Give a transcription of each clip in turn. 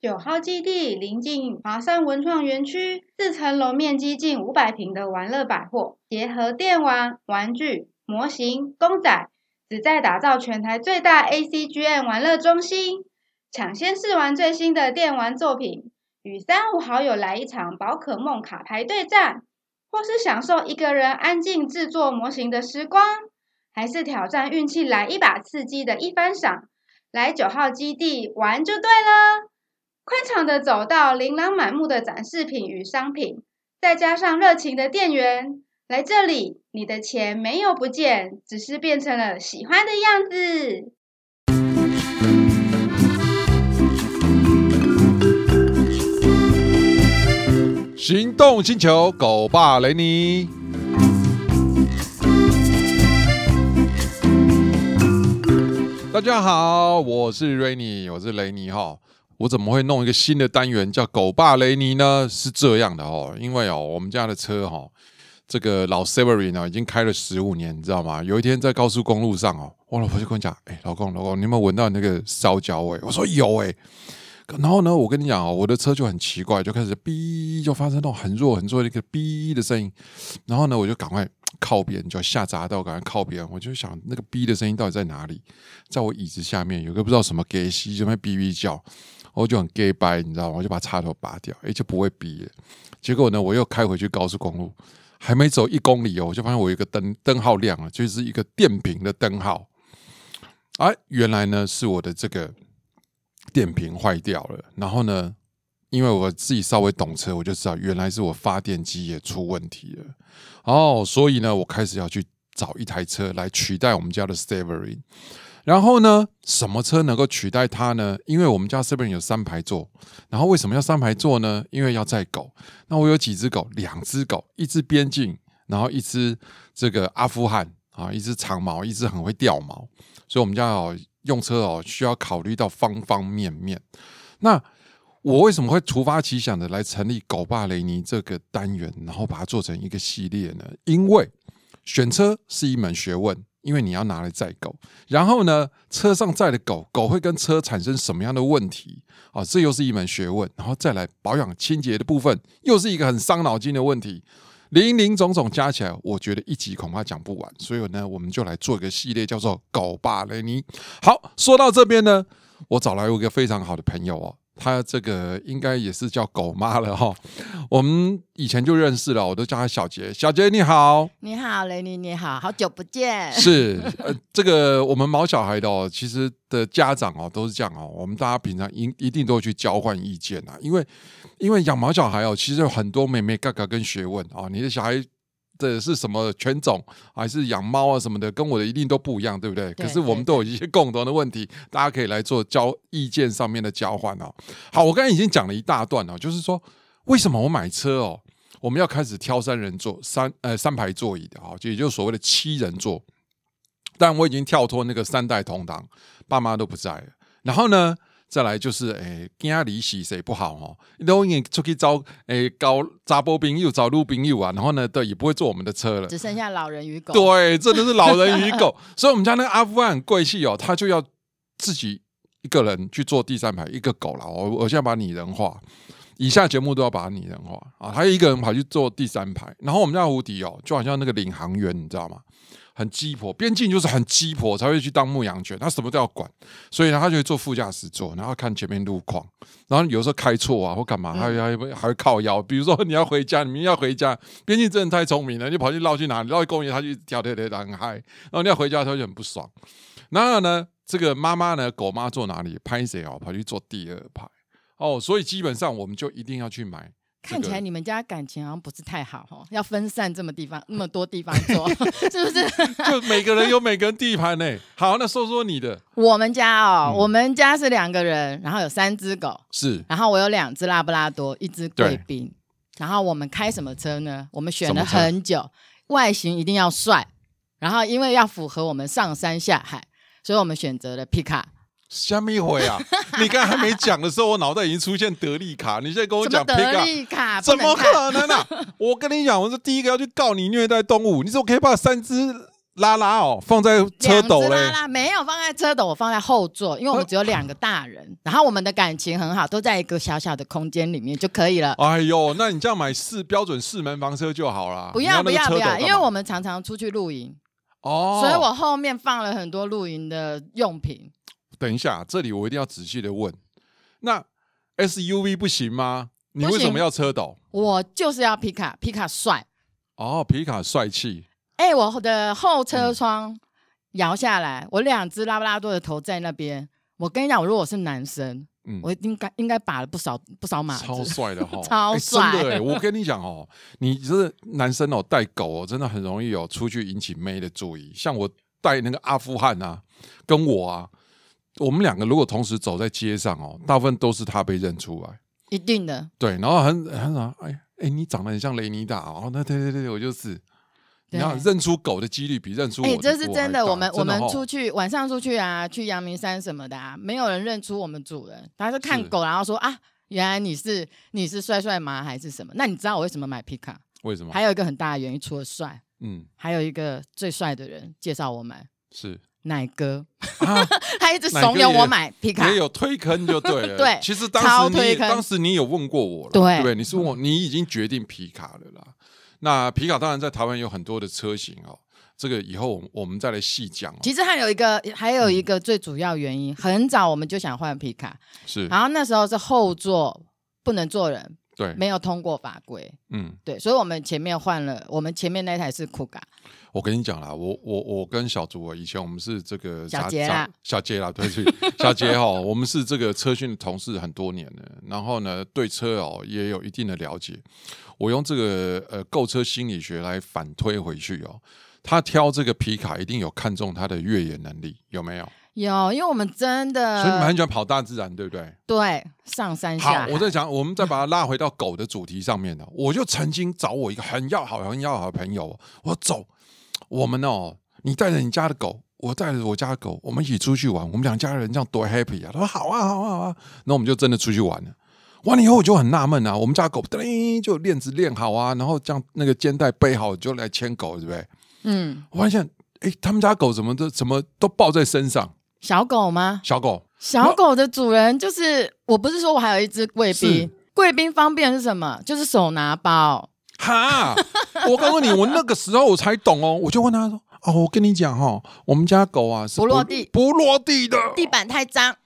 九号基地临近华山文创园区，四层楼面积近五百平的玩乐百货，结合电玩、玩具、模型、公仔，旨在打造全台最大 ACGM 玩乐中心。抢先试玩最新的电玩作品，与三五好友来一场宝可梦卡牌对战，或是享受一个人安静制作模型的时光，还是挑战运气来一把刺激的一番赏，来九号基地玩就对了。宽敞的走道，琳琅满目的展示品与商品，再加上热情的店员，来这里，你的钱没有不见，只是变成了喜欢的样子。行动星球，狗爸雷尼，大家好，我是瑞尼，我是雷尼哈。我怎么会弄一个新的单元叫“狗爸雷尼”呢？是这样的哦，因为哦，我们家的车哈，这个老 Severin 呢，已经开了十五年，你知道吗？有一天在高速公路上哦，我老婆就跟我讲：“哎，老公，老公，你有没有闻到那个烧焦味？”我说：“有哎。”然后呢，我跟你讲哦，我的车就很奇怪，就开始哔，就发生那种很弱很弱的一个哔的声音。然后呢，我就赶快靠边，就下匝道，赶快靠边。我就想那个哔的声音到底在哪里？在我椅子下面有个不知道什么给西，就在哔哔叫。我就很 gay 掰，你知道吗？我就把插头拔掉，哎，就不会哔了。结果呢，我又开回去高速公路，还没走一公里哦，我就发现我有一个灯灯号亮了，就是一个电瓶的灯号。哎，原来呢是我的这个电瓶坏掉了。然后呢，因为我自己稍微懂车，我就知道原来是我发电机也出问题了。哦，所以呢，我开始要去找一台车来取代我们家的 Stevering。然后呢，什么车能够取代它呢？因为我们家 Seven 有三排座，然后为什么要三排座呢？因为要载狗。那我有几只狗？两只狗，一只边境，然后一只这个阿富汗啊，一只长毛，一只很会掉毛。所以，我们家哦用车哦需要考虑到方方面面。那我为什么会突发奇想的来成立“狗爸雷尼”这个单元，然后把它做成一个系列呢？因为选车是一门学问。因为你要拿来载狗，然后呢，车上载的狗狗会跟车产生什么样的问题啊？这又是一门学问。然后再来保养清洁的部分，又是一个很伤脑筋的问题。零零总总加起来，我觉得一集恐怕讲不完。所以呢，我们就来做一个系列，叫做“狗爸雷尼”。好，说到这边呢，我找来有一个非常好的朋友哦。他这个应该也是叫狗妈了哈，我们以前就认识了，我都叫他小杰。小杰你好，你好雷尼你好，好久不见。是，呃，这个我们毛小孩的哦，其实的家长哦都是这样哦，我们大家平常一一定都会去交换意见啊，因为因为养毛小孩哦，其实有很多美眉嘎嘎跟学问啊，你的小孩。这是什么犬种，还是养猫啊什么的，跟我的一定都不一样，对不对？对，可是我们都有一些共同的问题，大家可以来做交意见上面的交换哦。好，我刚才已经讲了一大段哦，就是说为什么我买车哦，我们要开始挑三人座、三呃三排座椅的啊，就也就是所谓的七人座。但我已经跳脱那个三代同堂，爸妈都不在了。然后呢？再来就是诶，家里洗谁不好哦？都已经出去招诶，搞杂波兵又，找路兵又啊。然后呢，对，也不会坐我们的车了，只剩下老人与狗。对，真的是老人与狗。所以，我们家那个阿富汗很贵气哦，他就要自己一个人去坐第三排，一个狗了。我我现在把拟人化，以下节目都要把它拟人化啊。还有一个人跑去坐第三排，然后我们家无敌哦，就好像那个领航员，你知道吗？很鸡婆，边境就是很鸡婆才会去当牧羊犬，他什么都要管，所以呢，他就会坐副驾驶座，然后看前面路况，然后有时候开错啊或干嘛，他还还还会靠腰，比如说你要回家，你们要回家，边境真的太聪明了，你跑去绕去哪里，绕去公园，他就跳跳跳的很嗨，然后你要回家，他就很不爽。然后呢，这个妈妈呢，狗妈坐哪里？拍谁哦？跑去坐第二排哦，所以基本上我们就一定要去买。看起来你们家感情好像不是太好哦，要分散这么地方那么多地方坐，是不是？就每个人有每个人地盘呢。好，那说说你的。我们家哦，嗯、我们家是两个人，然后有三只狗，是。然后我有两只拉布拉多，一只贵宾。然后我们开什么车呢？我们选了很久，外形一定要帅，然后因为要符合我们上山下海，所以我们选择了皮卡。虾米回啊！你刚才还没讲的时候，我脑袋已经出现德利卡。你现在跟我讲德利卡，怎么可能呢、啊？我跟你讲，我是第一个要去告你虐待动物。你怎么可以把三只拉拉哦，放在车斗嘞？拉拉没有放在车斗，我放在后座，因为我们只有两个大人，呃、然后我们的感情很好，都在一个小小的空间里面就可以了。哎呦，那你这样买四标准四门房车就好了。不要不要不要，因为我们常常出去露营哦，所以我后面放了很多露营的用品。等一下，这里我一定要仔细的问，那 SUV 不行吗？你为什么要车斗？我就是要皮卡，皮卡帅。哦，皮卡帅气。哎、欸，我的后车窗摇下来，嗯、我两只拉布拉多的头在那边。我跟你讲，我如果是男生，嗯，我应该应该把了不少不少马。超帅的哈，超帅、欸。真的哎，我跟你讲哦，你这男生哦带狗哦，真的很容易哦出去引起妹的注意。像我带那个阿富汗啊，跟我啊，我们两个如果同时走在街上哦，大部分都是他被认出来。一定的。对，然后很很啊，哎哎、欸，你长得很像雷尼达哦，那对对对，我就是。你看认出狗的几率比认出我，哎、欸，这是真的。我们我们出去晚上出去啊，去阳明山什么的啊，没有人认出我们主人。他是看狗，然后说啊，原来你是你是帅帅吗？还是什么？那你知道我为什么买皮卡？为什么？还有一个很大的原因，除了帅，嗯，还有一个最帅的人介绍我买，是奶哥，啊、他一直怂恿我买皮卡，也有推坑就对了。对，其实当时你当时你有问过我了，对，对？你是问我，你已经决定皮卡了啦。那皮卡当然在台湾有很多的车型哦，这个以后我们再来细讲。其实还有一个，还有一个最主要原因，嗯、很早我们就想换皮卡，是。然后那时候是后座不能坐人，对，没有通过法规，嗯，对，所以我们前面换了，我们前面那台是酷卡。我跟你讲啦，我我我跟小竹啊，以前我们是这个小杰啦，小杰啦，对，小杰哈，我们是这个车训的同事很多年了，然后呢，对车哦也有一定的了解。我用这个呃购车心理学来反推回去哦，他挑这个皮卡一定有看中他的越野能力，有没有？有，因为我们真的，所以你们很喜欢跑大自然，对不对？对，上山下。好，我在讲，我们再把它拉回到狗的主题上面呢。我就曾经找我一个很要好、很要好的朋友，我说走。我们哦，你带着你家的狗，我带着我家的狗，我们一起出去玩。我们两家人这样多 happy 啊！他说好啊，好啊，好啊。那我们就真的出去玩了。完了以后我就很纳闷啊，我们家的狗噔就链子链好啊，然后这样那个肩带背好就来牵狗，对不对？嗯。我发现，哎，他们家狗怎么都怎么都抱在身上？小狗吗？小狗。小狗的主人就是，我不是说我还有一只贵宾，贵宾方便是什么？就是手拿包。哈，我告诉你，我那个时候我才懂哦，我就问他说：“哦，我跟你讲哈、哦，我们家狗啊是不，不落地，不落地的，地板太脏，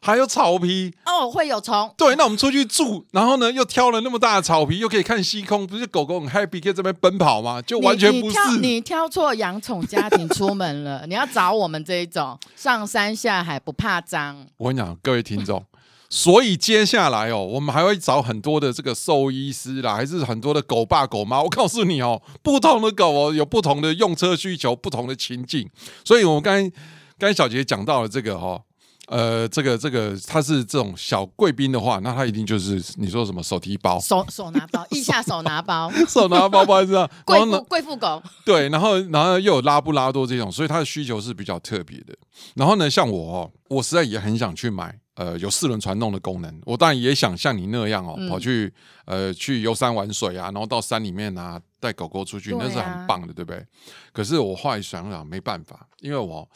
还有草皮哦，会有虫。对，那我们出去住，然后呢又挑了那么大的草皮，又可以看星空，不是狗狗很 happy 可以这边奔跑吗？就完全不是。你，你挑错养宠家庭出门了，你要找我们这一种上山下海不怕脏。我跟你讲，各位听众。所以接下来哦，我们还会找很多的这个兽医师啦，还是很多的狗爸狗妈。我告诉你哦，不同的狗哦，有不同的用车需求，不同的情境。所以我们刚才刚才小杰讲到了这个哈、哦，呃，这个这个他是这种小贵宾的话，那他一定就是你说什么手提包、手手拿包、腋下手拿包、手拿包，不好意思啊，贵妇贵妇狗。对，然后然后又有拉布拉多这种，所以他的需求是比较特别的。然后呢，像我哦，我实在也很想去买。呃，有四轮传动的功能，我当然也想像你那样哦，嗯、跑去呃去游山玩水啊，然后到山里面啊，带狗狗出去，啊、那是很棒的，对不对？可是我后来想想，没办法，因为我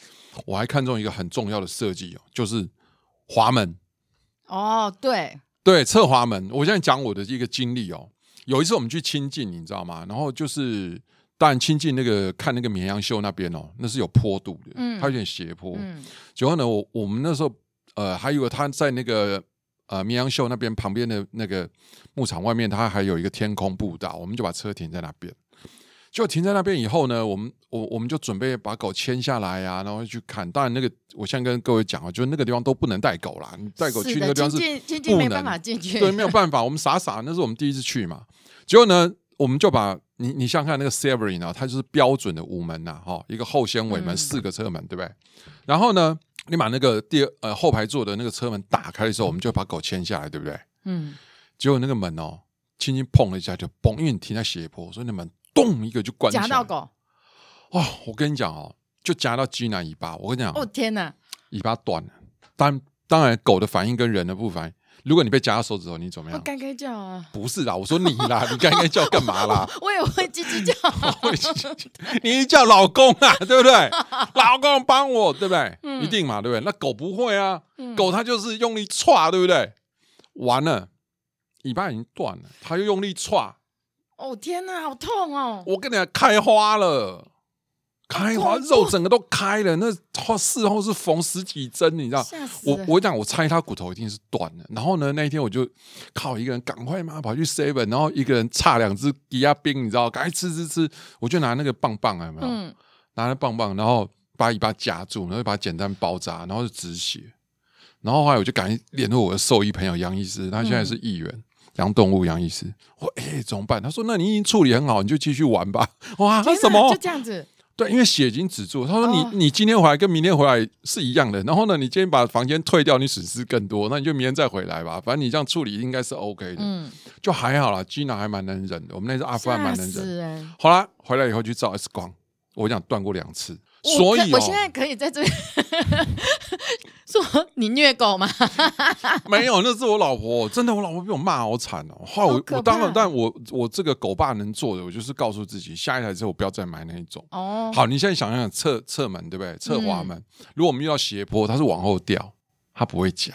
我还看中一个很重要的设计哦，就是滑门。哦，对对，侧滑门。我现在讲我的一个经历哦，有一次我们去亲近，你知道吗？然后就是当然亲近那个看那个绵羊秀那边哦，那是有坡度的，嗯，它有点斜坡。嗯，结果呢，我我们那时候。呃，还有他在那个呃绵阳秀那边旁边的那个牧场外面，他还有一个天空步道，我们就把车停在那边。就停在那边以后呢，我们我我们就准备把狗牵下来呀、啊，然后去砍。当然，那个我先跟各位讲啊，就是那个地方都不能带狗啦，你带狗去那个地方是不能，没办法进去。对，没有办法，我们傻傻，那是我们第一次去嘛。结果呢，我们就把你你想想看那个 Severin 啊，它就是标准的五门呐，哈，一个后纤维门，嗯、四个车门，对不对？然后呢？你把那个第二呃后排座的那个车门打开的时候，我们就把狗牵下来，对不对？嗯。结果那个门哦，轻轻碰了一下就嘣，因为你停在斜坡，所以那门咚一个就关起来。夹到狗。哦，我跟你讲哦，就夹到鸡男尾巴。我跟你讲，哦天哪，尾巴断了。当当然，狗的反应跟人的不反应。如果你被夹到手指头，你怎么样？我该该叫啊！不是啦，我说你啦，你该该叫干嘛啦？我也会叽叽叫，会叽。你叫老公啊，对不对？老公帮我，对不对？嗯、一定嘛，对不对？那狗不会啊，嗯、狗它就是用力歘，对不对？完了，尾巴已经断了，它又用力歘。哦天哪，好痛哦！我跟你讲，开花了。开花肉整个都开了，那后事后是缝十几针，你知道？我我讲，我猜他骨头一定是断了。然后呢，那一天我就靠一个人赶快嘛跑去 seven，然后一个人差两只低压冰，你知道？赶快吃吃吃，我就拿那个棒棒有没有？嗯、拿那棒棒，然后把尾巴夹住，然后把它简单包扎，然后就止血。然后后来我就赶紧联络我的兽医朋友杨医师，他现在是议员，杨、嗯、动物杨医师。我哎、欸、怎么办？他说：那你已经处理很好，你就继续玩吧。哇，那什么？就这样子。对，因为血已经止住。他说你：“你、哦、你今天回来跟明天回来是一样的。然后呢，你今天把房间退掉，你损失更多。那你就明天再回来吧。反正你这样处理应该是 OK 的，嗯，就还好啦。Gina 还蛮能忍的。我们那只阿富汗蛮能忍。欸、好啦，回来以后去照 X 光，我讲断过两次。”所以、哦，我现在可以在这里说你虐狗吗？没有，那是我老婆，真的，我老婆被我骂好惨哦。后来我，我当然，但我我这个狗爸能做的，我就是告诉自己，下一台车我不要再买那一种。哦，好，你现在想想侧侧门对不对？侧滑门，嗯、如果我们遇到斜坡，它是往后掉，它不会夹。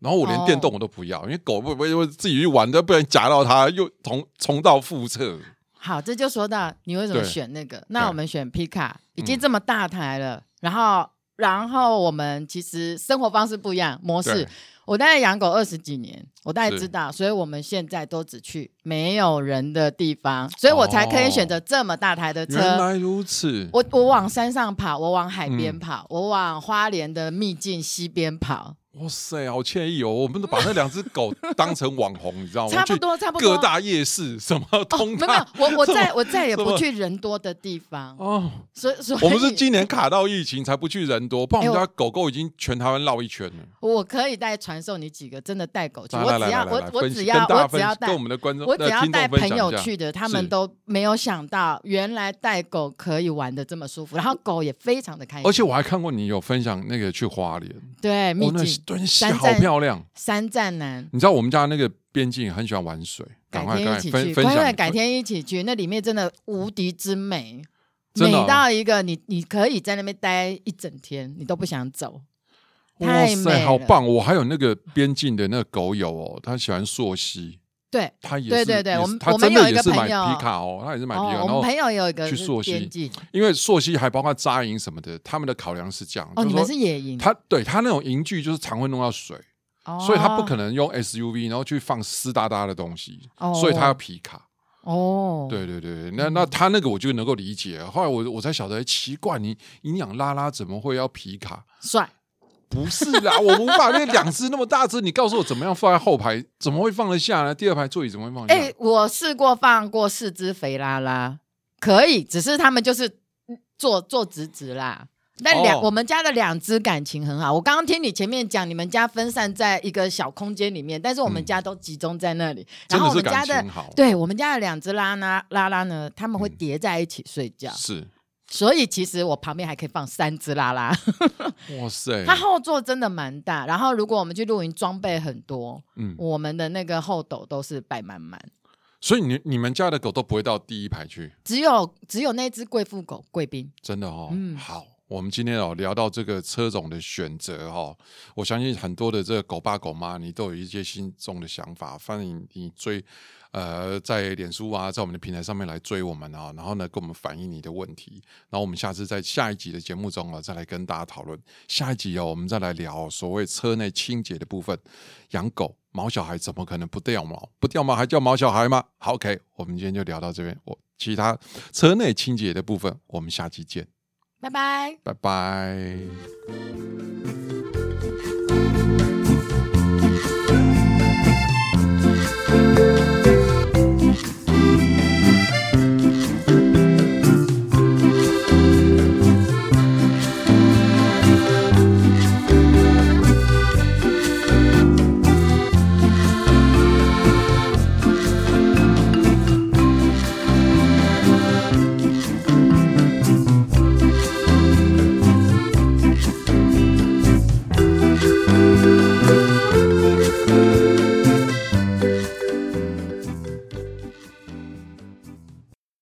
然后我连电动我都不要，哦、因为狗不不会自己去玩的，不然夹到它又重重蹈覆辙。好，这就说到你为什么选那个？那我们选皮卡，已经这么大台了，嗯、然后然后我们其实生活方式不一样，模式。我大概养狗二十几年，我大概知道，所以我们现在都只去没有人的地方，所以我才可以选择这么大台的车。原来如此，我我往山上跑，我往海边跑，嗯、我往花莲的秘境西边跑。哇塞，好惬意哦！我们都把那两只狗当成网红，你知道吗？差不多，差不多。各大夜市什么通没有，我我再 我再也不去人多的地方哦。所以，所以我们是今年卡到疫情才不去人多，不然我们家狗狗已经全台湾绕一圈了。我可以再传授你几个真的带狗去，我只要我我只要我只要带我们的观众，我只要带朋友去的，他们都没有想到原来带狗可以玩的这么舒服，然后狗也非常的开心。而且我还看过你有分享那个去花莲，对，秘境对，好漂亮，三站南。你知道我们家那个边境很喜欢玩水，赶快一起去，赶快改天一起去，那里面真的无敌之美，美到一个你你可以在那边待一整天，你都不想走，太美了，好棒！我还有那个边境的那个狗友哦，他喜欢溯溪。对，他也是，对对对，我们他真的也是买皮卡哦，他也是买皮卡。我们朋友有一个去溯溪，因为溯溪还包括扎营什么的，他们的考量是这样。哦，你们是野营？他对他那种营具就是常会弄到水，所以他不可能用 SUV，然后去放湿哒哒的东西，所以他要皮卡。哦，对对对，那那他那个我就能够理解。后来我我才晓得，奇怪，你营养拉拉怎么会要皮卡？帅。不是啦，我无法。那两只那么大只，你告诉我怎么样放在后排？怎么会放得下呢？第二排座椅怎么会放得下？哎、欸，我试过放过四只肥拉拉，可以，只是他们就是坐坐直直啦。但两、哦、我们家的两只感情很好。我刚刚听你前面讲，你们家分散在一个小空间里面，但是我们家都集中在那里。嗯、然后我们家的，的对我们家的两只拉拉拉拉呢，他们会叠在一起睡觉。嗯、是。所以其实我旁边还可以放三只拉拉，哇塞！它后座真的蛮大，然后如果我们去露营，装备很多，嗯，我们的那个后斗都是摆满满。所以你你们家的狗都不会到第一排去？只有只有那只贵妇狗贵宾，真的哦，嗯，好。我们今天哦聊到这个车种的选择哈，我相信很多的这个狗爸狗妈你都有一些心中的想法。反正你追呃在脸书啊，在我们的平台上面来追我们啊，然后呢跟我们反映你的问题。然后我们下次在下一集的节目中啊，再来跟大家讨论。下一集哦，我们再来聊所谓车内清洁的部分。养狗毛小孩怎么可能不掉毛？不掉毛还叫毛小孩吗？好，OK，我们今天就聊到这边。我其他车内清洁的部分，我们下期见。拜拜，拜拜。